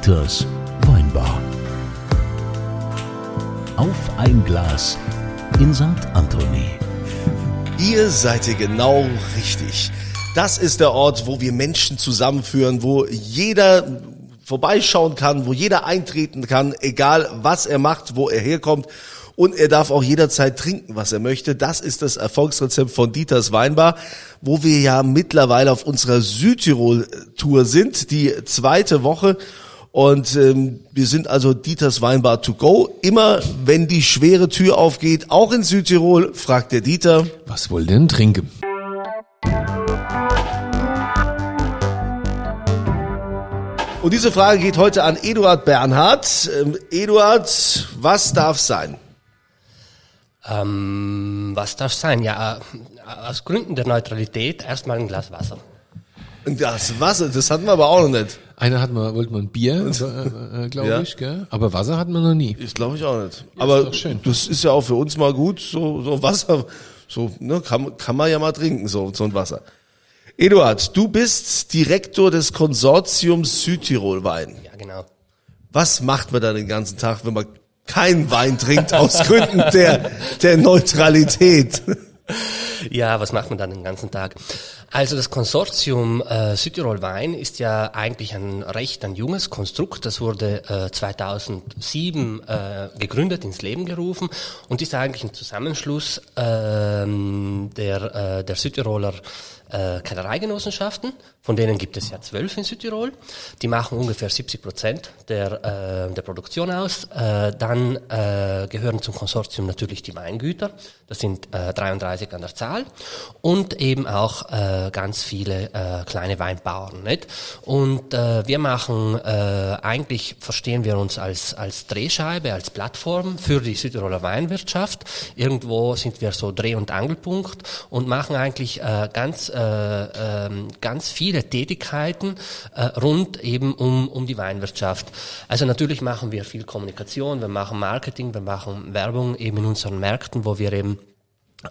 Dieters Weinbar. Auf ein Glas in St. Anthony. Ihr seid ihr genau richtig. Das ist der Ort, wo wir Menschen zusammenführen, wo jeder vorbeischauen kann, wo jeder eintreten kann, egal was er macht, wo er herkommt. Und er darf auch jederzeit trinken, was er möchte. Das ist das Erfolgsrezept von Dieters Weinbar, wo wir ja mittlerweile auf unserer Südtirol-Tour sind, die zweite Woche. Und ähm, wir sind also Dieters Weinbar to go. Immer wenn die schwere Tür aufgeht, auch in Südtirol, fragt der Dieter. Was wohl denn trinken? Und diese Frage geht heute an Eduard Bernhard. Ähm, Eduard, was darf sein? Ähm, was darf sein? Ja, äh, aus Gründen der Neutralität erstmal ein Glas Wasser. Ein Glas Wasser, das hatten wir aber auch noch nicht. Einer hat mal, wollte man Bier, äh, äh, glaube Ja. ich, gell? Aber Wasser hat man noch nie. Ich glaube ich auch nicht. aber doch schön. das ist ja auch für uns mal gut, so, so Wasser, so, ne, kann, kann man ja mal trinken, so, so ein Wasser. Eduard, du bist Direktor des Konsortiums Südtirol Wein. Ja, genau. Was macht man da den ganzen Tag, wenn man keinen Wein trinkt aus Gründen der, der Neutralität? Ja, was macht man dann den ganzen Tag? Also das Konsortium äh, Südtirol Wein ist ja eigentlich ein recht ein junges Konstrukt. Das wurde äh, 2007 äh, gegründet, ins Leben gerufen und ist eigentlich ein Zusammenschluss ähm, der, äh, der Südtiroler äh, Kellereigenossenschaften, von denen gibt es ja zwölf in Südtirol. Die machen ungefähr 70 Prozent der, äh, der Produktion aus. Äh, dann äh, gehören zum Konsortium natürlich die Weingüter, das sind äh, 33 an der Zahl, und eben auch äh, ganz viele äh, kleine Weinbauern. Nicht? Und äh, wir machen, äh, eigentlich verstehen wir uns als, als Drehscheibe, als Plattform für die Südtiroler Weinwirtschaft. Irgendwo sind wir so Dreh- und Angelpunkt und machen eigentlich äh, ganz, äh, ähm, ganz viele Tätigkeiten äh, rund eben um, um die Weinwirtschaft. Also natürlich machen wir viel Kommunikation, wir machen Marketing, wir machen Werbung eben in unseren Märkten, wo wir eben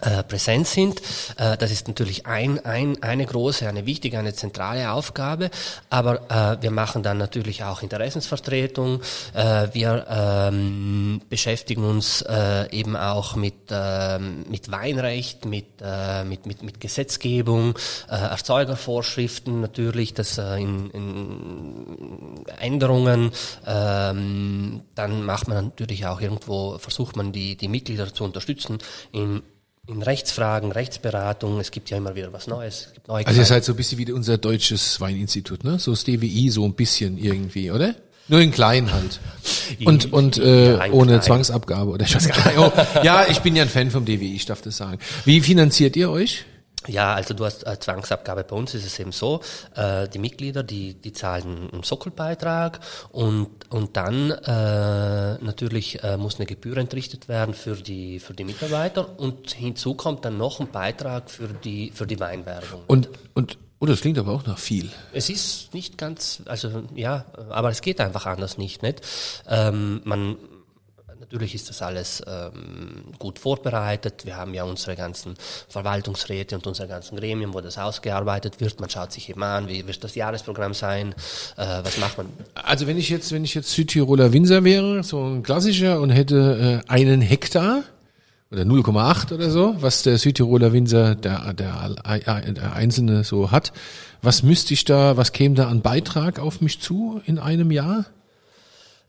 äh, präsent sind. Äh, das ist natürlich ein, ein, eine große, eine wichtige, eine zentrale Aufgabe. Aber äh, wir machen dann natürlich auch Interessensvertretung. Äh, wir ähm, beschäftigen uns äh, eben auch mit, ähm, mit Weinrecht, mit, mit, mit, mit Gesetzgebung, Erzeugervorschriften natürlich, das äh, in, in Änderungen. Ähm, dann macht man natürlich auch irgendwo, versucht man die, die Mitglieder zu unterstützen in in Rechtsfragen, Rechtsberatung, es gibt ja immer wieder was Neues. Es gibt neue Also ihr seid so ein bisschen wie unser deutsches Weininstitut, ne? So das DWI, so ein bisschen irgendwie, oder? Nur in klein halt. Und, und äh, Ja, ohne klein. Zwangsabgabe oder nicht. Oh, ja, ich bin ja ein Fan vom DWI, ich darf das sagen. Wie finanziert ihr euch? Ja, also du hast äh, Zwangsabgabe. Bei uns ist es eben so, äh, die Mitglieder, die, die zahlen einen Sockelbeitrag und, und dann äh, natürlich äh, muss eine Gebühr entrichtet werden für die, für die Mitarbeiter und hinzu kommt dann noch ein Beitrag für die, für die Weinwerbung. Und, und, oh, das klingt aber auch nach viel. Es ist nicht ganz, also ja, aber es geht einfach anders nicht, nicht? Ähm, man, natürlich ist das alles ähm, gut vorbereitet. Wir haben ja unsere ganzen Verwaltungsräte und unsere ganzen Gremien, wo das ausgearbeitet wird. Man schaut sich eben an, wie wird das Jahresprogramm sein, äh, was macht man. Also wenn ich jetzt, wenn ich jetzt Südtiroler Winzer wäre, so ein klassischer und hätte äh, einen Hektar oder 0,8 oder so, was der Südtiroler Winzer, der, der, der Einzelne so hat, was müsste ich da, was käme da an Beitrag auf mich zu in einem Jahr?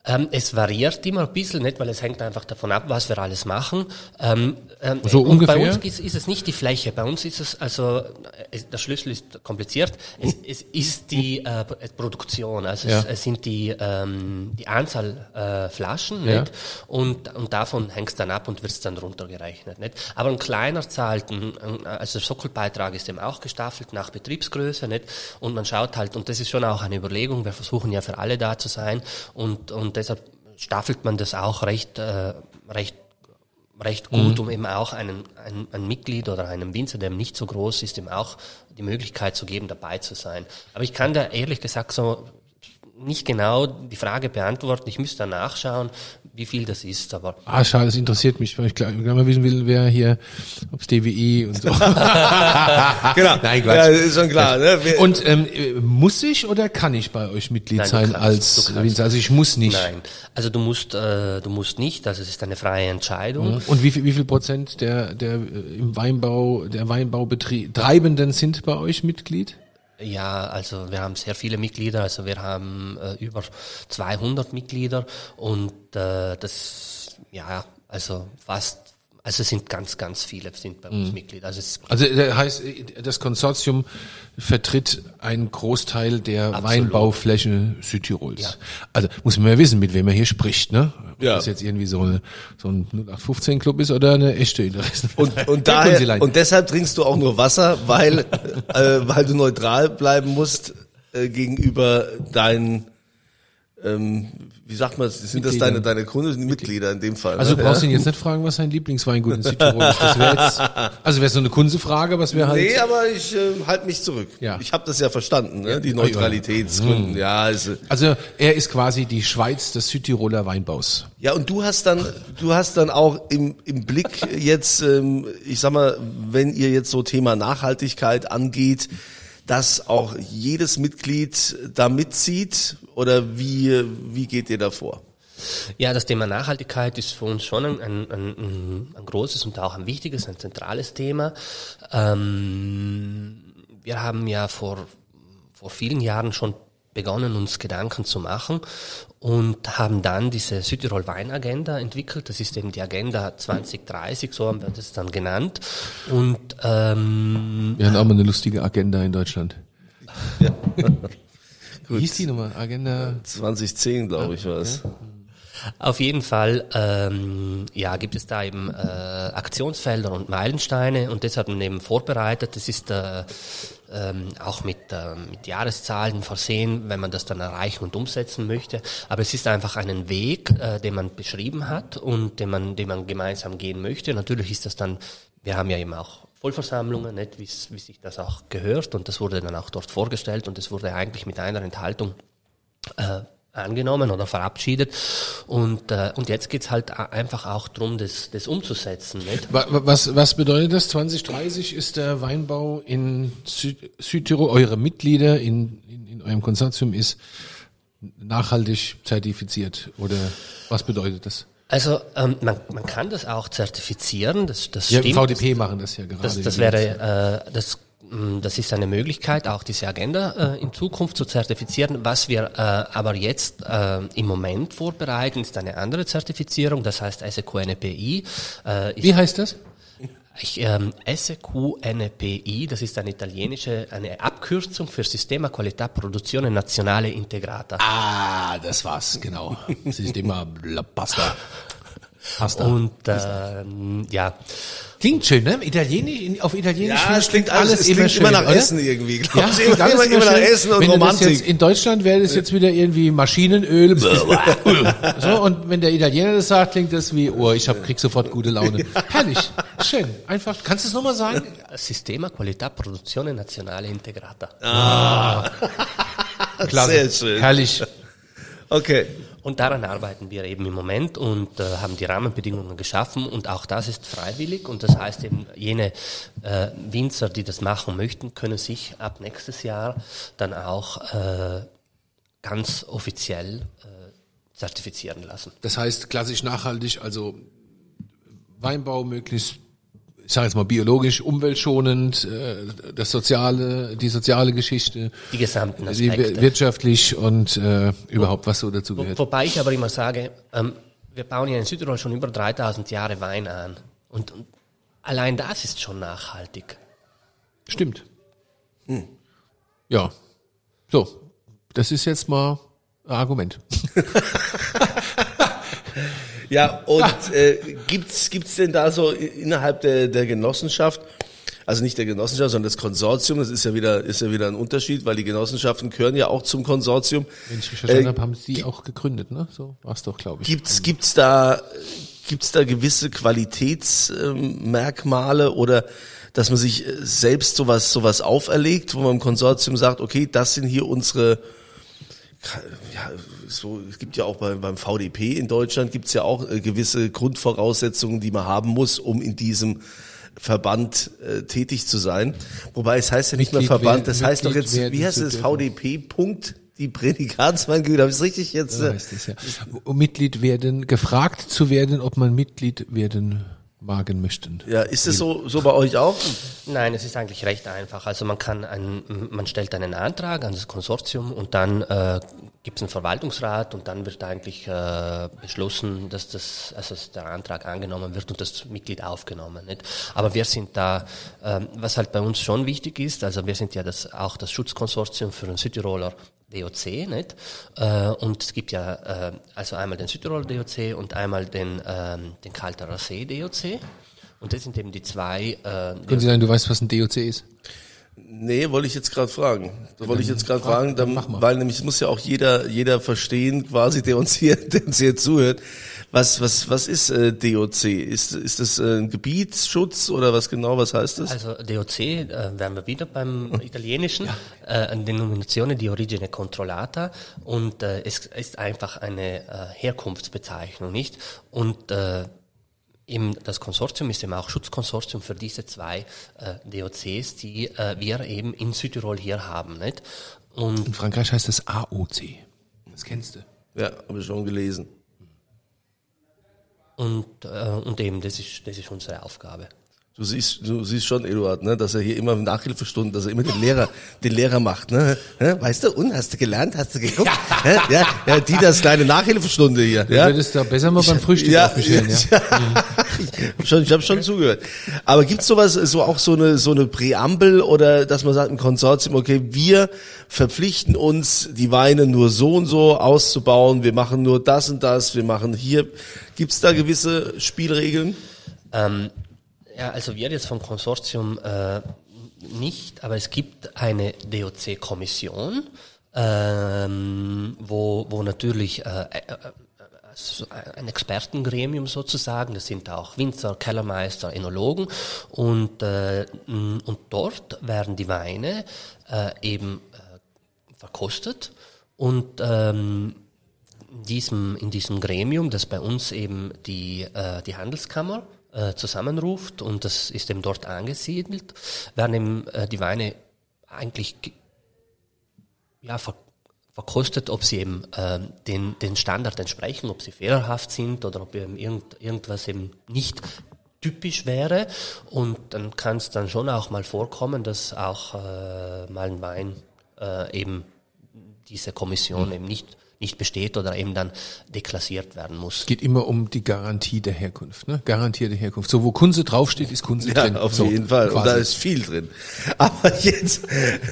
Ähm, es variiert immer ein bisschen, nicht, weil es hängt einfach davon ab, was wir alles machen. Ähm, ähm, So ungefähr? Bei uns ist, ist es nicht die Fläche. Bei uns ist es also äh, es, der Schlüssel ist kompliziert. Es, es ist die äh, Pro- Produktion. Also Ja. es, es sind die ähm, die Anzahl äh, Flaschen, Ja. nicht? Und und davon hängt es dann ab und wird es dann runtergerechnet, nicht? Aber ein kleiner zahlt, ein, ein, also der Sockelbeitrag ist eben auch gestaffelt nach Betriebsgröße, nicht? Und man schaut halt und das ist schon auch eine Überlegung. Wir versuchen ja für alle da zu sein und und deshalb staffelt man das auch recht äh, recht recht gut, um eben auch einem, ein, ein Mitglied oder einem Winzer, der nicht so groß ist, ihm auch die Möglichkeit zu geben, dabei zu sein. Aber ich kann da ehrlich gesagt so nicht genau die Frage beantworten. Ich müsste da nachschauen, wie viel das ist, aber Ah, schade, das interessiert mich, weil ich gleich gleich mal wissen will, wer hier, ob's DWI und so. Genau. Nein, Quatsch. Ja, ist schon klar. Ne? Und ähm, äh, muss ich oder kann ich bei euch Mitglied Nein, sein kannst, als. Winzer? Also ich muss nicht. nein. Also du musst, äh, du musst nicht, also es ist eine freie Entscheidung. Und wie viel, wie viel Prozent der, der äh, im Weinbau, der Weinbaubetrieb Treibenden sind bei euch Mitglied? Ja, also wir haben sehr viele Mitglieder, also wir haben äh, über 200 Mitglieder und äh, das, ja, also fast, also es sind ganz, ganz viele sind bei uns Mitglieder. Also es Also das heißt, äh, das Konsortium vertritt einen Großteil der Absolut. Weinbaufläche Südtirols. Ja. Also muss man ja wissen, mit wem man hier spricht, ne? Ob Ja. das jetzt irgendwie so, eine, so ein 0815 Club ist oder eine echte Interessen. Und, und daher, und deshalb trinkst du auch nur Wasser, weil, äh, weil du neutral bleiben musst äh, gegenüber deinen, ähm, wie sagt man, sind das deine, deine Kunden, Mitglieder in dem Fall? Also ne? du brauchst ja? ihn jetzt nicht fragen, was sein Lieblingsweingut in Südtirol ist. Das wäre jetzt, also wäre so eine Kunstefrage, was wir halt. Nee, aber ich äh, halte mich zurück. Ja. Ich habe das ja verstanden, ne? die Neutralitätsgründen. Ja, also, Also er ist quasi die Schweiz des Südtiroler Weinbaus. ja, und du hast dann, du hast dann auch im, im Blick jetzt, ähm, ich sag mal, wenn ihr jetzt so Thema Nachhaltigkeit angeht, dass auch jedes Mitglied da mitzieht oder wie, wie geht ihr da vor? Ja, das Thema Nachhaltigkeit ist für uns schon ein, ein, ein, ein großes und auch ein wichtiges, ein zentrales Thema. Ähm, wir haben ja vor, vor vielen Jahren schon begonnen, uns Gedanken zu machen und haben dann diese Südtirol Weinagenda entwickelt. Das ist eben die Agenda 2030, so haben wir das dann genannt. Und ähm, Wir haben auch mal eine lustige Agenda in Deutschland. Wie hieß die nochmal? Agenda? 2010, glaube ich, war es. Auf jeden Fall, ähm, ja, gibt es da eben äh, Aktionsfelder und Meilensteine und das hat man eben vorbereitet. Das ist äh, ähm, auch mit, äh, mit Jahreszahlen versehen, wenn man das dann erreichen und umsetzen möchte. Aber es ist einfach einen Weg, äh, den man beschrieben hat und den man, den man gemeinsam gehen möchte. Natürlich ist das dann, wir haben ja eben auch Vollversammlungen, nicht, wie's- wie sich das auch gehört und das wurde dann auch dort vorgestellt und es wurde eigentlich mit einer Enthaltung äh, angenommen oder verabschiedet. Und, äh, und jetzt geht's halt einfach auch drum, das, das umzusetzen. Nicht? Wa- wa- Was, was bedeutet das? 2030 ist der Weinbau in Süd Südtirol, eure Mitglieder in, in, in eurem Konsortium ist nachhaltig zertifiziert oder was bedeutet das? Also ähm, man, man kann das auch zertifizieren, das, das Ja, stimmt. VDP machen das ja gerade. Das, das wäre, äh, das, das ist eine Möglichkeit, auch diese Agenda äh, in Zukunft zu zertifizieren. Was wir äh, aber jetzt äh, im Moment vorbereiten, ist eine andere Zertifizierung, das heißt SEQNPI. Äh, ist Wie heißt das? Ich, ähm, SQNPI, das ist eine italienische, eine Abkürzung für Sistema Qualità Produzione Nazionale Integrata. Ah, das war's, genau. Sistema La Pasta. Pasta. Und ähm, ja, Klingt schön, ne? Italienisch, auf Italienisch Ja, es klingt alles, es immer klingt schön, immer nach oder? Essen irgendwie, glaub Ja, ich. klingt Immer, alles immer, immer nach. Essen und wenn Romantik. jetzt in Deutschland wäre das jetzt wieder irgendwie Maschinenöl. so, und wenn der Italiener das sagt, klingt das wie, oh, ich hab, krieg sofort gute Laune. Herrlich, schön. Einfach, kannst du es nochmal sagen? Sistema Qualità Produzione Nazionale Integrata. Sehr schön. Herrlich. Okay. Und daran arbeiten wir eben im Moment und äh, haben die Rahmenbedingungen geschaffen und auch das ist freiwillig und das heißt eben jene äh, Winzer, die das machen möchten, können sich ab nächstes Jahr dann auch äh, ganz offiziell äh, zertifizieren lassen. Das heißt, klassisch nachhaltig, also Weinbau möglichst, ich sage jetzt mal biologisch, umweltschonend, äh, das soziale, die soziale Geschichte, Die gesamten die Aspekte. wirtschaftlich und äh, überhaupt was so dazu Wo, gehört. wobei ich aber immer sage, ähm, wir bauen ja in Südtirol schon über 3000 Jahre Wein an. Und, und allein das ist schon nachhaltig. Stimmt. Ja. So, das ist jetzt mal ein Argument. Ja, und äh, gibt's gibt's denn da so innerhalb der, der Genossenschaft, also nicht der Genossenschaft, sondern des Konsortium, das ist ja wieder ist ja wieder ein Unterschied, weil die Genossenschaften gehören ja auch zum Konsortium. Wenn ich verstanden Äh, habe, haben Sie auch gegründet, ne? So war's doch, glaube ich. Gibt's gibt's da gibt's da gewisse Qualitätsmerkmale oder dass man sich äh, selbst sowas sowas auferlegt, wo man im Konsortium sagt, okay, das sind hier unsere ja, so, es gibt ja auch beim, beim VDP in Deutschland gibt's ja auch äh, gewisse Grundvoraussetzungen, die man haben muss, um in diesem Verband äh, tätig zu sein. Wobei es heißt ja nicht mehr Mitglied Verband, das werden- heißt doch jetzt, Mitglied wie heißt es, VDP, Punkt, die Prädikatsweingüter, habe ich es richtig jetzt? Äh, heißt es ja. Um Mitglied werden, gefragt zu werden, ob man Mitglied werden magen möchten. Ja, ist es so, so bei euch auch? Nein, es ist eigentlich recht einfach. Also man kann ein, man stellt einen Antrag an das Konsortium und dann äh, gibt es einen Verwaltungsrat und dann wird eigentlich äh, beschlossen, dass das, also dass der Antrag angenommen wird und das Mitglied aufgenommen. Nicht? Aber wir sind da, ähm, was halt bei uns schon wichtig ist, also wir sind ja das, auch das Schutzkonsortium für den Südtiroler DOC, nicht? Äh, und es gibt ja äh, also einmal den Südtiroler DOC und einmal den, ähm, den Kalterer See DOC. Und das sind eben die zwei äh, Können Sie sagen, du weißt, was ein DOC ist? Nee, wollte ich jetzt gerade fragen. Das wollte ich jetzt gerade frag- fragen, dann, weil nämlich es muss ja auch jeder jeder verstehen, quasi der uns hier, der uns hier zuhört. Was was was ist äh, DOC? Ist ist das äh, ein Gebietsschutz oder was genau? Was heißt das? Also DOC, äh, wären wir wieder beim Italienischen, äh, Denominazione di origine controllata und äh, es ist einfach eine äh, Herkunftsbezeichnung, nicht? Und äh, eben das Konsortium ist eben auch Schutzkonsortium für diese zwei äh, DOCs, die äh, wir eben in Südtirol hier haben, nicht? Und In Frankreich heißt das AOC. Das kennst du. ja, habe ich schon gelesen. und, äh, und eben das ist das ist unsere Aufgabe. Du siehst, du siehst schon, Eduard, ne, dass er hier immer Nachhilfestunden, dass er immer den Lehrer, den Lehrer macht, ne? Hä? Weißt du, und hast du gelernt, hast du geguckt? Ja, ja, die das kleine Nachhilfestunde hier. Du Ja? würdest da besser mal beim Frühstück ja, aufmischen, ja. ja. Ich hab schon, ich habe schon zugehört. Aber gibt's sowas, so auch so eine so eine Präambel oder dass man sagt im Konsortium, okay, wir verpflichten uns, die Weine nur so und so auszubauen, wir machen nur das und das, wir machen hier. Gibt's da gewisse Spielregeln? Ähm, ja, also wir jetzt vom Konsortium äh, nicht, aber es gibt eine DOC-Kommission, ähm, wo, wo natürlich äh, äh, äh, ein Expertengremium sozusagen, das sind auch Winzer, Kellermeister, Enologen und, äh, und dort werden die Weine äh, eben äh, verkostet und ähm, in diesem, in diesem Gremium, das bei uns eben die, äh, die Handelskammer äh, zusammenruft und das ist eben dort angesiedelt, werden eben äh, die Weine eigentlich ge- ja, ver verkostet, ob sie eben ähm, den, den Standard entsprechen, ob sie fehlerhaft sind oder ob eben irgend, irgendwas eben nicht typisch wäre. Und dann kann es dann schon auch mal vorkommen, dass auch äh, mal ein Wein äh, eben diese Kommission eben nicht, nicht besteht oder eben dann deklassiert werden muss. Es geht immer um die Garantie der Herkunft, ne? Garantierte Herkunft. So, wo Kunze draufsteht, ist Kunze Ja, drin. auf so, jeden Fall. Und quasi. da ist viel drin. Aber jetzt,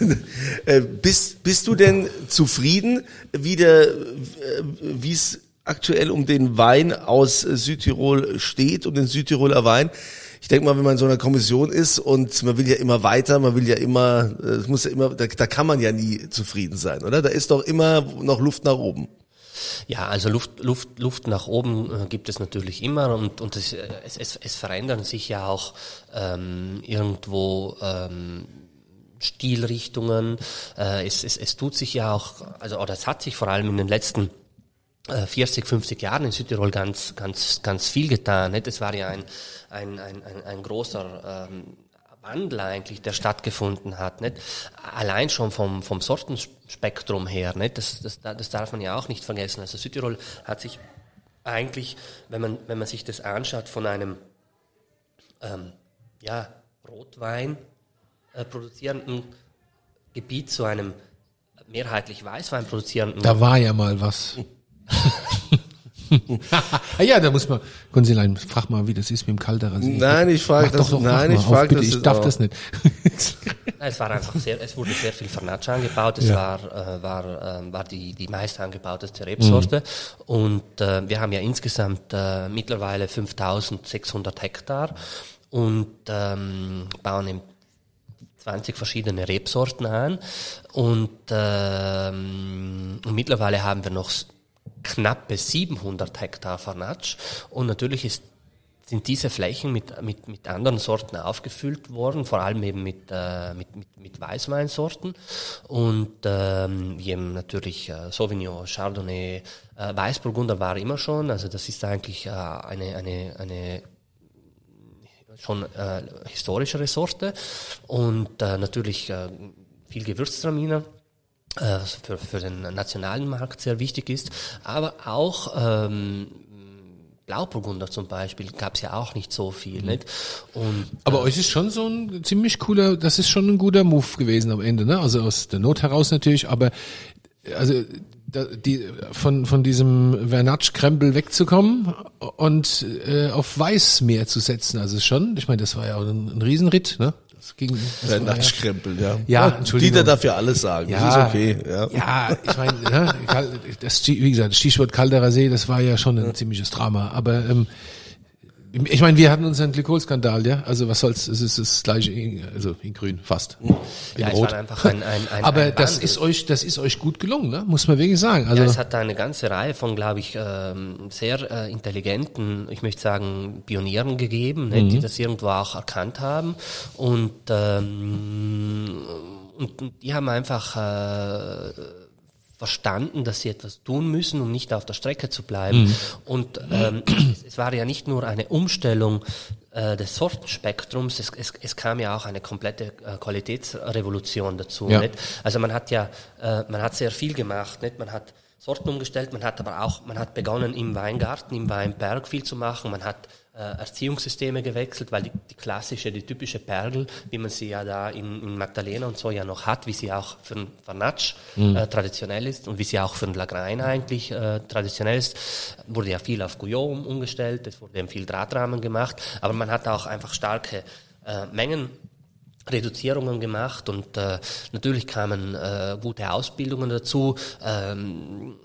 äh, bist, bist du denn zufrieden, wie der, äh, wie es aktuell um den Wein aus Südtirol steht, um den Südtiroler Wein? Ich denke mal, wenn man in so einer Kommission ist und man will ja immer weiter, man will ja immer, es muss ja immer, da, da kann man ja nie zufrieden sein, oder? Da ist doch immer noch Luft nach oben. Ja, also Luft, Luft, Luft nach oben äh, gibt es natürlich immer und, und es, äh, es, es, es verändern sich ja auch ähm, irgendwo ähm, Stilrichtungen. Äh, es, es, es tut sich ja auch, also oder es hat sich vor allem in den letzten 40, 50 Jahren in Südtirol ganz, ganz, ganz viel getan. Es war ja ein, ein, ein, ein, ein großer ähm, Wandel eigentlich, der stattgefunden hat. Nicht? Allein schon vom, vom Sortenspektrum her. Nicht? Das, das, das darf man ja auch nicht vergessen. Also Südtirol hat sich eigentlich, wenn man, wenn man sich das anschaut, von einem ähm, ja, Rotwein äh, produzierenden Gebiet zu einem mehrheitlich Weißwein produzierenden Da war ja mal was. Ah ja, da muss man, Gonsilein, frag mal, wie das ist mit dem Kalterer See. Nein, ich frage das, doch, doch, nein, ich frage das. ich darf auch. das nicht. Nein, Es war einfach sehr, es wurde sehr viel Vernatsch angebaut. Es Ja. war, äh, war, äh, war die, die meist angebauteste Rebsorte. Und äh, wir haben ja insgesamt äh, mittlerweile 5600 Hektar und ähm, bauen eben 20 verschiedene Rebsorten an. Und, ähm, und mittlerweile haben wir noch knappe 700 Hektar Vernatsch. Und natürlich ist sind diese Flächen mit, mit, mit anderen Sorten aufgefüllt worden, vor allem eben mit, äh, mit, mit, mit Weißweinsorten. Und ähm, eben natürlich äh, Sauvignon, Chardonnay, äh, Weißburgunder war immer schon, also das ist eigentlich äh, eine, eine, eine schon äh, historischere Sorte. Und äh, natürlich äh, viel Gewürztraminer für, für den nationalen Markt sehr wichtig ist, aber auch ähm, Blauburgunder zum Beispiel gab es ja auch nicht so viel. Nicht? Und, Aber euch ist schon so ein ziemlich cooler, das ist schon ein guter Move gewesen am Ende, ne? Also aus der Not heraus natürlich, aber also da, die von von diesem Vernatsch-Krempel wegzukommen und äh, auf Weiß mehr zu setzen, also schon. Ich meine, das war ja ein, ein Riesenritt, ne? Das ging. Der war ja- ja. Ja, Entschuldigung. Dieter darf ja alles sagen. Das ist okay. Ja. ja, ich meine, ne, das, wie gesagt, das Stichwort Calderer See, das war ja schon ein ziemliches Drama. Aber ähm, ich meine, wir hatten unseren Glykolskandal, ja. Also was soll's? Es ist das gleiche, in, also in Grün fast. In ja, Rot. einfach ein, ein, ein Aber ein das ist euch, das ist euch gut gelungen, ne? Muss man wirklich sagen. Also Ja, es hat eine ganze Reihe von, glaube ich, ähm, sehr äh, intelligenten, ich möchte sagen, Pionieren gegeben, ne, die das irgendwo auch erkannt haben. Und, ähm, und die haben einfach äh, verstanden, dass sie etwas tun müssen, um nicht auf der Strecke zu bleiben. Und ähm, es, es war ja nicht nur eine Umstellung äh, des Sortenspektrums, es, es, es kam ja auch eine komplette äh, Qualitätsrevolution dazu. Ja. Also man hat ja, äh, man hat sehr viel gemacht, nicht? Man hat Sorten umgestellt, man hat aber auch, man hat begonnen im Weingarten, im Weinberg viel zu machen, man hat Erziehungssysteme gewechselt, weil die, die klassische, die typische Pergel, wie man sie ja da in, in Magdalena und so ja noch hat, wie sie auch für den Vernatsch äh, traditionell ist und wie sie auch für den Lagrein eigentlich äh, traditionell ist, wurde ja viel auf Gouillon umgestellt, es wurde eben viel Drahtrahmen gemacht, aber man hat auch einfach starke äh, Mengen Reduzierungen gemacht und äh, natürlich kamen äh, gute Ausbildungen dazu. Ähm,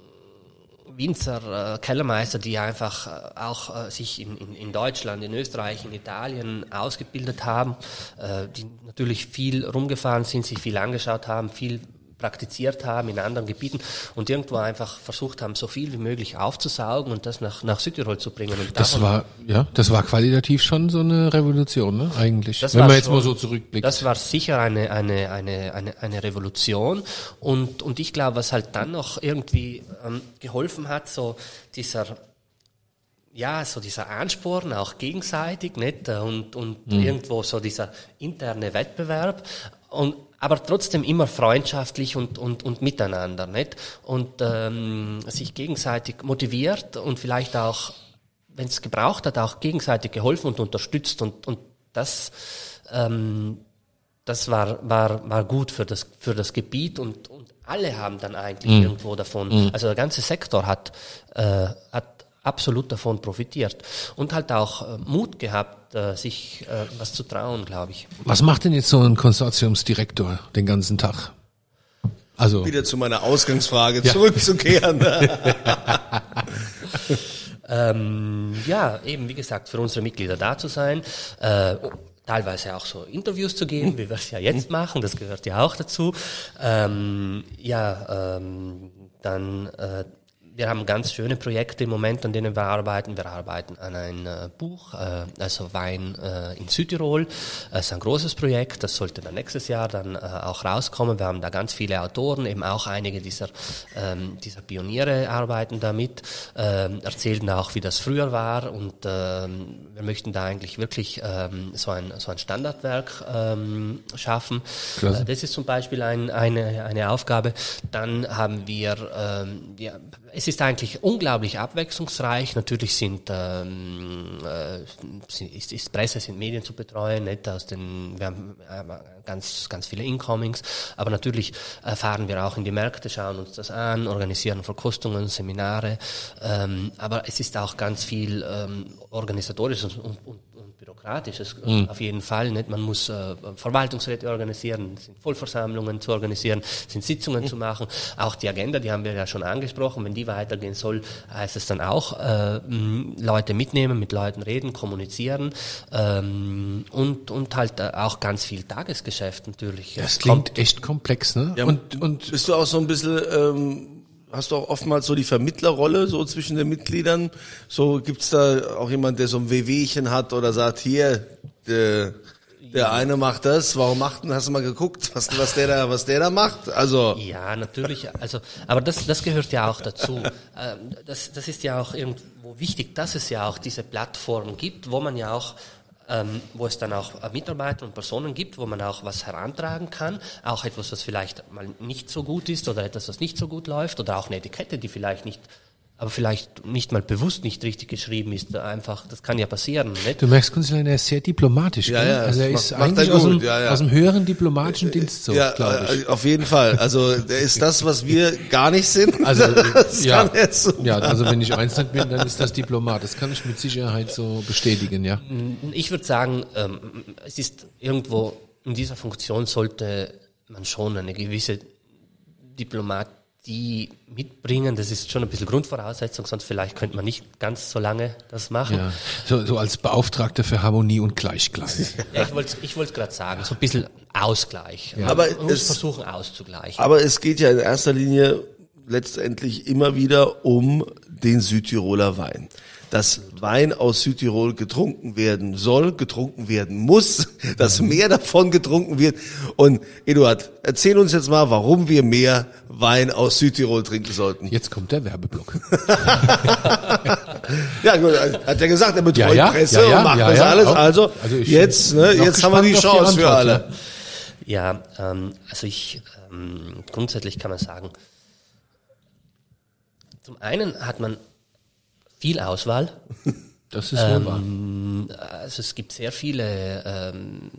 Winzer, äh, Kellermeister, die einfach äh, auch äh, sich in, in, in Deutschland, in Österreich, in Italien ausgebildet haben, äh, die natürlich viel rumgefahren sind, sich viel angeschaut haben, viel praktiziert haben in anderen Gebieten und irgendwo einfach versucht haben, so viel wie möglich aufzusaugen und das nach, nach Südtirol zu bringen. Und das war, ja, das war qualitativ schon so eine Revolution, ne? Eigentlich. Das Wenn man jetzt schon- mal so zurückblickt. Das war sicher eine, eine, eine, eine, eine Revolution. Und, und ich glaube, was halt dann noch irgendwie ähm, geholfen hat, so dieser, ja, so dieser Ansporn auch gegenseitig, nicht? Und, und irgendwo so dieser interne Wettbewerb. Und, aber trotzdem immer freundschaftlich und, und, und miteinander, nicht? Und ähm, sich gegenseitig motiviert und vielleicht auch, wenn es gebraucht hat, auch gegenseitig geholfen und unterstützt. Und, und das, ähm, das war, war, war gut für das, für das Gebiet und, und alle haben dann eigentlich irgendwo davon, also der ganze Sektor hat, äh, hat absolut davon profitiert und halt auch äh, Mut gehabt, äh, sich äh, was zu trauen, glaube ich. Was macht denn jetzt so ein Konsortiumsdirektor den ganzen Tag? Also, Wieder zu meiner Ausgangsfrage zurückzukehren. ne? Ähm, ja, eben wie gesagt, für unsere Mitglieder da zu sein, äh, teilweise auch so Interviews zu geben, wie wir es ja jetzt machen, das gehört ja auch dazu. Ähm, ja, ähm, dann äh, wir haben ganz schöne Projekte im Moment, an denen wir arbeiten. Wir arbeiten an ein äh, Buch, äh, also Wein äh, in Südtirol. Es ist ein großes Projekt, das sollte dann nächstes Jahr dann äh, auch rauskommen. Wir haben da ganz viele Autoren, eben auch einige dieser, ähm, dieser Pioniere arbeiten damit, ähm, erzählen auch, wie das früher war und ähm, wir möchten da eigentlich wirklich ähm, so, ein, so ein Standardwerk ähm, schaffen. Klasse. Äh, das ist zum Beispiel ein, eine, eine Aufgabe. Dann haben wir, ähm, ja, es ist eigentlich unglaublich abwechslungsreich. Natürlich sind, ähm, äh, ist, ist Presse, sind Medien zu betreuen, nicht aus den, wir haben äh, ganz, ganz viele Incomings, aber natürlich fahren wir auch in die Märkte, schauen uns das an, organisieren Verkostungen, Seminare, ähm, aber es ist auch ganz viel ähm, organisatorisches und, und, und bürokratisches äh, auf jeden Fall. Nicht? Man muss äh, Verwaltungsräte organisieren, es sind Vollversammlungen zu organisieren, es sind Sitzungen zu machen. Auch die Agenda, die haben wir ja schon angesprochen. Wenn die weitergehen soll, heißt es dann auch äh, Leute mitnehmen, mit Leuten reden, kommunizieren ähm, und und halt äh, auch ganz viel Tagesgeschäft natürlich. das Es klingt echt komplex, ne? Ja, und, und bist du auch so ein bisschen, ähm, hast du auch oftmals so die Vermittlerrolle so zwischen den Mitgliedern? So gibt's da auch jemand, der so ein Wehwehchen hat oder sagt, hier, der, der eine macht das, warum macht denn, hast du mal geguckt, was, was der da, was der da macht? Also. Ja, natürlich. Also, aber das, das gehört ja auch dazu. Ähm, Das, das ist ja auch irgendwo wichtig, dass es ja auch diese Plattform gibt, wo man ja auch ähm, wo es dann auch äh, Mitarbeiter und Personen gibt, wo man auch was herantragen kann, auch etwas, was vielleicht mal nicht so gut ist oder etwas, was nicht so gut läuft oder auch eine Etikette, die vielleicht nicht, aber vielleicht nicht mal bewusst nicht richtig geschrieben ist. Einfach, das kann ja passieren. Nicht? Du merkst, Kunstlein, er ist sehr diplomatisch. Ja, ja, also er ist macht- macht eigentlich aus, dem, ja, ja. aus dem höheren diplomatischen Dienst so, ja, glaube ich. äh, auf jeden Fall. Also der ist das, was wir gar nicht sind. Also, ja, ja, also wenn ich eins bin, dann ist das Diplomat. Das kann ich mit Sicherheit so bestätigen, ja. Ich würde sagen, ähm, es ist irgendwo in dieser Funktion sollte man schon eine gewisse Diplomatie mitbringen. Das ist schon ein bisschen Grundvoraussetzung, sonst vielleicht könnte man nicht ganz so lange das machen. ja. So, so als Beauftragter für Harmonie und Gleichgleich. Ja, ich wollte ich wollte gerade sagen, so ein bisschen Ausgleich. Aber man muss es- versuchen auszugleichen. Aber es geht ja in erster Linie letztendlich immer wieder um den Südtiroler Wein. Dass Wein aus Südtirol getrunken werden soll, getrunken werden muss, dass mehr davon getrunken wird. Und Eduard, erzähl uns jetzt mal, warum wir mehr Wein aus Südtirol trinken sollten. Jetzt kommt der Werbeblock. Ja, gut, hat er gesagt, er betreut Ja, ja, Presse ja, ja, und macht ja, das ja, alles. auch. Also, Also jetzt, ne, jetzt haben wir die auf die Chance für alle. Ja, ähm, also ich ähm, grundsätzlich kann man sagen, zum einen hat man viel Auswahl. Das ist wohl wahr. Ähm, also es gibt sehr viele ähm,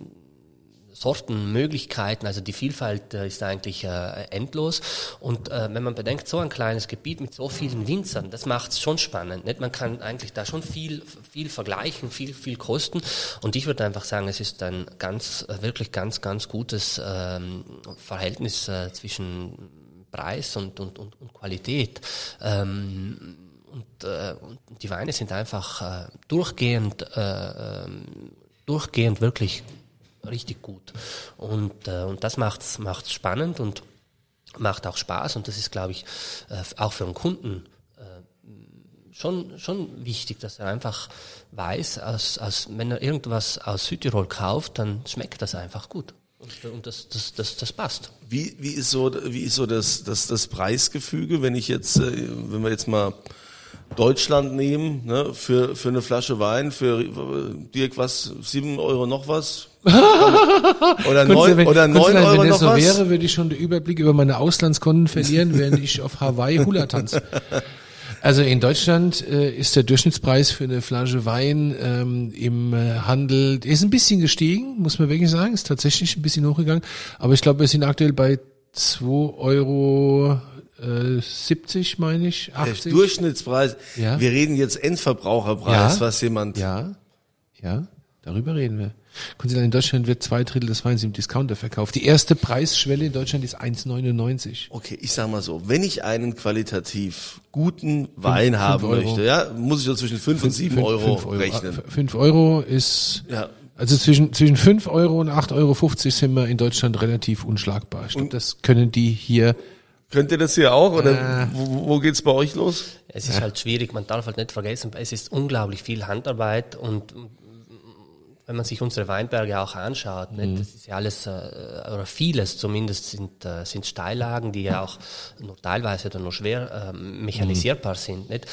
Sorten, Möglichkeiten, also die Vielfalt äh, ist eigentlich äh, endlos. Und äh, wenn man bedenkt, so ein kleines Gebiet mit so vielen Winzern, das macht es schon spannend. Nicht? Man kann eigentlich da schon viel, viel vergleichen, viel, viel kosten. Und ich würde einfach sagen, es ist ein ganz, äh, wirklich ganz, ganz gutes ähm, Verhältnis äh, zwischen Preis und, und, und, und Qualität. Ähm, und, äh, und die Weine sind einfach äh, durchgehend, äh, ähm, durchgehend wirklich richtig gut. Und, äh, und das macht's macht's spannend und macht auch Spaß. Und das ist, glaube ich, äh, auch für einen Kunden äh, schon, schon wichtig, dass er einfach weiß, als, als, wenn er irgendwas aus Südtirol kauft, dann schmeckt das einfach gut. Und, und das, das, das, das passt. Wie, wie ist so, wie ist so das, das, das Preisgefüge, wenn ich jetzt, äh, wenn wir jetzt mal Deutschland nehmen, ne, für, für eine Flasche Wein, für äh, Dirk was, sieben Euro noch was? Oder neun, wenn, oder neun Euro wenn noch das so was? wäre, würde ich schon den Überblick über meine Auslandskonten verlieren, während ich auf Hawaii Hula tanze. Also in Deutschland äh, ist der Durchschnittspreis für eine Flasche Wein ähm, im äh, Handel, der ist ein bisschen gestiegen, muss man wirklich sagen, ist tatsächlich ein bisschen hochgegangen. Aber ich glaube, wir sind aktuell bei 2 Euro äh, 70, meine ich, Der 80. Durchschnittspreis. Ja. Wir reden jetzt Endverbraucherpreis, Ja. was jemand. Ja, ja, darüber reden wir. Konsulat in Deutschland wird zwei Drittel des Weins im Discounter verkauft. Die erste Preisschwelle in Deutschland ist 1,99. Okay, ich sag mal so, wenn ich einen qualitativ guten Wein fünf haben Euro. möchte, ja, muss ich so zwischen fünf und sieben Fünf- Euro, fünf rechnen. Ah, Fünf Euro ist, Ja. also zwischen, zwischen fünf Euro und 8,50 Euro sind wir in Deutschland relativ unschlagbar. Ich glaube, das können die hier, Könnt ihr das hier auch oder Äh. wo, wo geht's bei euch los? Es ist halt schwierig, man darf halt nicht vergessen, es ist unglaublich viel Handarbeit und mm, wenn man sich unsere Weinberge auch anschaut, nicht, das ist ja alles, äh, oder vieles zumindest sind, äh, sind Steillagen, die ja auch nur teilweise oder nur schwer ähm, mechanisierbar sind. Nicht?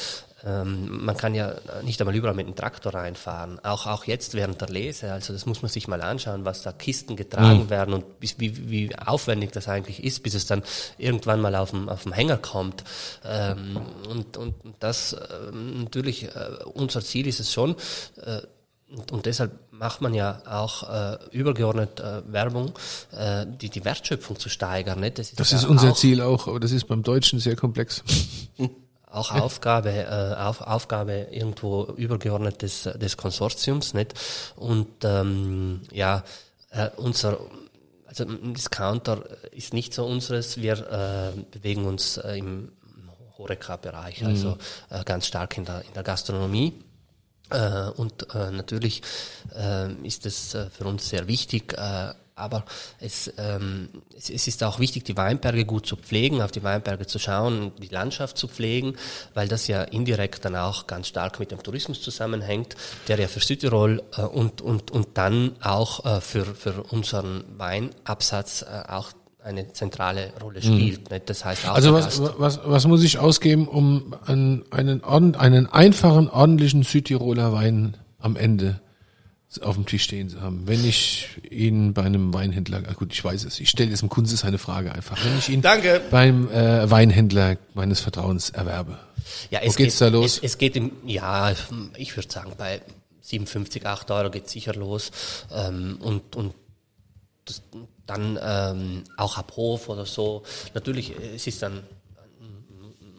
Ähm, man kann ja nicht einmal überall mit dem Traktor reinfahren, auch, auch jetzt während der Lese, also das muss man sich mal anschauen, was da Kisten getragen werden und wie, wie aufwendig das eigentlich ist, bis es dann irgendwann mal auf dem, auf dem Hänger kommt. Ähm, und, und das ähm, natürlich, äh, unser Ziel ist es schon, äh, und, und deshalb macht man ja auch äh, übergeordnet äh, Werbung, äh, die, die Wertschöpfung zu steigern. Nicht? Das ist, das ja ist unser auch, Ziel auch, aber das ist beim Deutschen sehr komplex. auch Aufgabe, äh, auf, Aufgabe irgendwo übergeordnet des, des Konsortiums. Nicht? Und ähm, ja, äh, unser also Discounter ist nicht so unseres. Wir äh, bewegen uns äh, im Horeca-Bereich, also äh, ganz stark in der, in der Gastronomie. Äh, und äh, natürlich äh, ist es äh, für uns sehr wichtig, äh, aber es, ähm, es, es ist auch wichtig, die Weinberge gut zu pflegen, auf die Weinberge zu schauen, die Landschaft zu pflegen, weil das ja indirekt dann auch ganz stark mit dem Tourismus zusammenhängt, der ja für Südtirol äh, und, und, und dann auch äh, für, für unseren Weinabsatz äh, auch eine zentrale Rolle spielt. Mhm. Das heißt also was, was, was muss ich ausgeben, um einen, einen, einen einfachen, ordentlichen Südtiroler Wein am Ende auf dem Tisch stehen zu haben. Wenn ich ihn bei einem Weinhändler, gut, ich weiß es, ich stelle jetzt im Kunst eine Frage einfach. Wenn ich ihn Danke. beim äh, Weinhändler meines Vertrauens erwerbe. Ja, es Wo geht's geht, da los? Es, es geht im, ja, ich würde sagen, bei 57, 8 Euro geht's sicher los. Ähm, und, und das, dann ähm, auch ab Hof oder so. Natürlich, es ist dann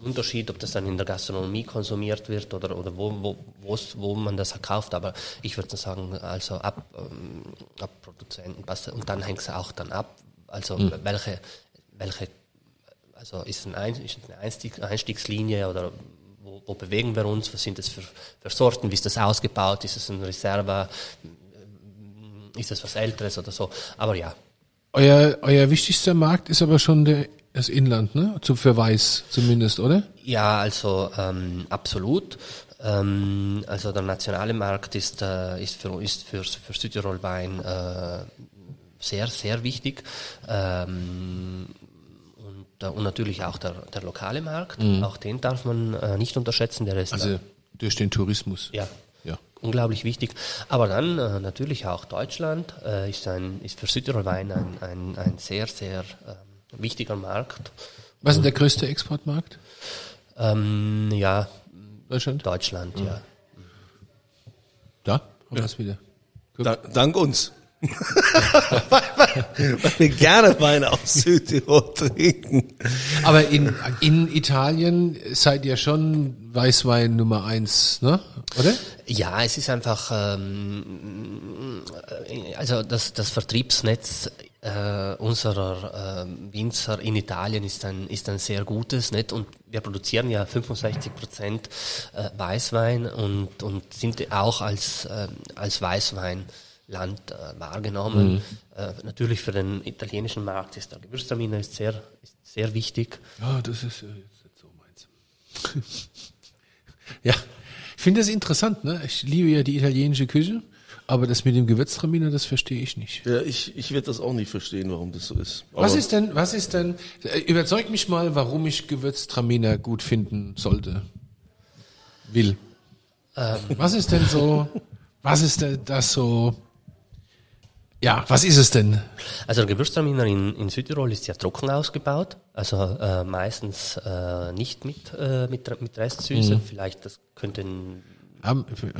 Unterschied, ob das dann in der Gastronomie konsumiert wird oder, oder wo, wo, wo man das kauft. Aber ich würde sagen, also ab, ähm, ab Produzenten und dann hängt es auch dann ab, also mhm. welche, welche, also ist, ein, ist eine Einstieg, Einstiegslinie oder wo, wo bewegen wir uns, was sind das für, für Sorten, wie ist das ausgebaut, ist es ein Reserva, ist das was Älteres oder so. Aber ja. Euer, euer wichtigster Markt ist aber schon der das Inland, ne? Zu, für Weiß zumindest, oder? Ja, also ähm, absolut. Ähm, also der nationale Markt ist, äh, ist, für, ist für, für Südtirol Wein äh, sehr, sehr wichtig. Ähm, und, äh, und natürlich auch der, der lokale Markt. Mhm. Auch den darf man äh, nicht unterschätzen. Der ist also durch den Tourismus. Ja, ja. unglaublich wichtig. Aber dann äh, natürlich auch Deutschland äh, ist, ein, ist für Südtirol Wein ein, ein, ein sehr, sehr ähm, wichtiger Markt. Was ist der größte Exportmarkt? Ähm, ja, Deutschland? Deutschland, ja. Da, haben ja. wir wieder. Da, dank uns. weil, wir gerne Wein aus Südtirol trinken. Aber in, in Italien seid ihr schon Weißwein Nummer eins, ne? Oder? Ja, es ist einfach, ähm, also das, das Vertriebsnetz äh, unserer äh, Winzer in Italien ist ein, ist ein sehr gutes, nicht? Und wir produzieren ja 65 Prozent äh, Weißwein und, und sind auch als, äh, als Weißweinland äh, wahrgenommen. Mhm. Äh, natürlich für den italienischen Markt ist der Gewürztraminer ist sehr, ist sehr wichtig. Ja, das ist äh, jetzt so meins. Ja, ich finde das interessant, ne? Ich liebe ja die italienische Küche. Aber das mit dem Gewürztraminer, das verstehe ich nicht. Ja, ich, ich werde das auch nicht verstehen, warum das so ist. Aber was ist denn, was ist denn, äh, überzeug mich mal, warum ich Gewürztraminer gut finden sollte. Will. Ähm. Was ist denn so, was ist denn das so, ja, was ist es denn? Also der Gewürztraminer in, in Südtirol ist ja trocken ausgebaut, also äh, meistens äh, nicht mit, äh, mit, mit Restsüße. Mhm. Vielleicht das könnten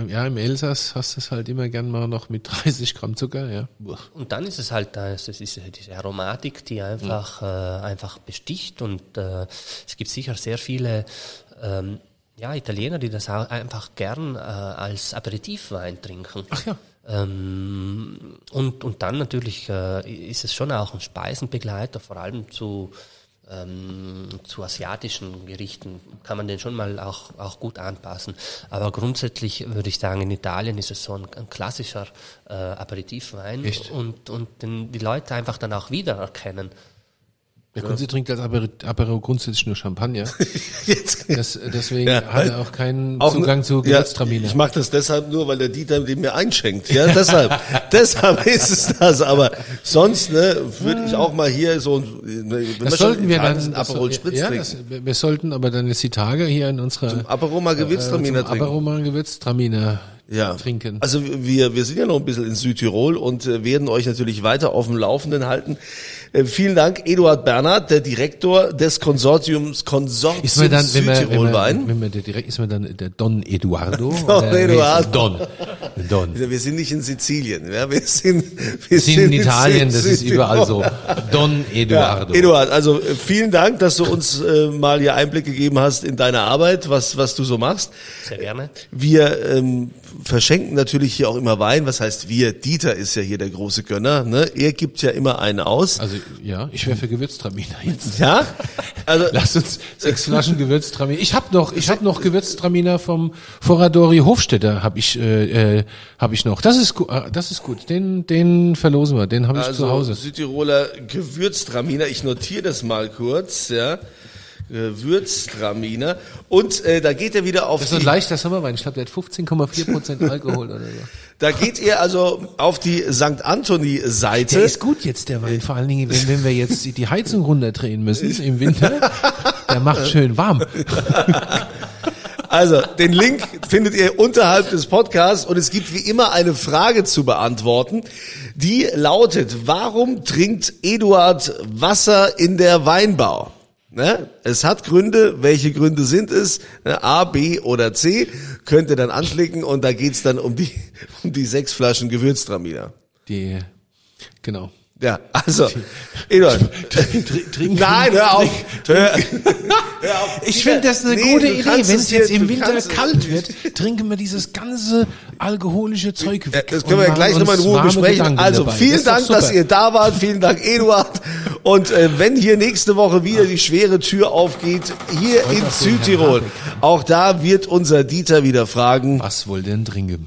ja, im Elsass hast du es halt immer gern mal noch mit 30 Gramm Zucker, ja. Und dann ist es halt, das ist diese Aromatik, die einfach, mhm. äh, einfach besticht und äh, es gibt sicher sehr viele ähm, ja, Italiener, die das auch einfach gern äh, als Aperitivwein trinken. Ach ja. Ähm, und, und dann natürlich äh, ist es schon auch ein Speisenbegleiter, vor allem zu ähm, zu asiatischen Gerichten kann man den schon mal auch, auch gut anpassen. Aber grundsätzlich würde ich sagen, in Italien ist es so ein, ein klassischer äh, Aperitivwein Echt? und, und den die Leute einfach dann auch wiedererkennen. Der Kunze trinkt als Apero, grundsätzlich nur Champagner. Jetzt. Das, deswegen ja, hat er auch keinen auch, Zugang zu Gewürztraminer. Ja, ich mache das deshalb nur, weil der Dieter den mir einschenkt. Ja, deshalb. deshalb ist es das. Aber sonst ne, würde ich auch mal hier so, ne, das sollten wir dann Aperol Spritz ja, das, wir sollten aber dann jetzt die Tage hier in unserer zum Aperol Gewürztraminer äh, trinken. Aperol Gewürztraminer ja. trinken. Also wir wir sind ja noch ein bisschen in Südtirol und äh, werden euch natürlich weiter auf dem Laufenden halten. Äh, vielen Dank, Eduard Bernhard, der Direktor des Konsortiums Konsortium ist dann, wenn man, wenn man, der direkt ist man dann der Don Eduardo. Don Eduardo. Don. Don. Wir sind nicht in Sizilien, ja, wir sind, wir sind, sind in Italien, in das ist überall so. Don Eduardo. Ja, Eduard, also äh, vielen Dank, dass du uns äh, mal hier Einblick gegeben hast in deine Arbeit, was was du so machst. Sehr gerne. Wir ähm, verschenken natürlich hier auch immer Wein. Was heißt wir? Dieter ist ja hier der große Gönner. Ne? Er gibt ja immer einen aus. Also ja, ich wäre für Gewürztraminer jetzt. Ja? Also, Lass uns sechs Flaschen Gewürztraminer. Ich habe noch, ich habe noch Gewürztraminer vom Foradori Hofstetter habe ich äh, äh, habe ich noch. Das ist gut, das ist gut. Den den verlosen wir, den habe ich zu Hause. Südtiroler Gewürztraminer. Ich notiere das mal kurz, ja. Gewürztraminer. Und äh, da geht er wieder auf Das ist so ein die, leichter Sommerwein. Ich glaube, der hat 15,4 Prozent Alkohol oder so. da geht ihr also auf die St. Anthony-Seite. Der ist gut jetzt, der Wein. Vor allen Dingen, wenn, wenn wir jetzt die Heizung runterdrehen müssen im Winter. Der macht schön warm. Also, den Link findet ihr unterhalb des Podcasts und es gibt wie immer eine Frage zu beantworten, die lautet, warum trinkt Eduard Wasser in der Weinbau? Ne? Es hat Gründe, welche Gründe sind es? Ne? A, B oder C? Könnt ihr dann anklicken und da geht's dann um die, um die sechs Flaschen Gewürztraminer. Die, genau. Ja, also, Eduard. Trinken. Nein, hör auf. Hör, Ich finde das eine Nee, gute Idee. Wenn es jetzt im Winter kalt wird, trinken wir dieses ganze alkoholische Zeug weg. Das können wir ja gleich nochmal in Ruhe besprechen. Gedanken Also dabei. vielen doch Dank, dass ihr da wart. Vielen Dank, Eduard. Und äh, wenn hier nächste Woche wieder die schwere Tür aufgeht, hier in auf Südtirol, auch da wird unser Dieter wieder fragen. Was wohl denn trinken?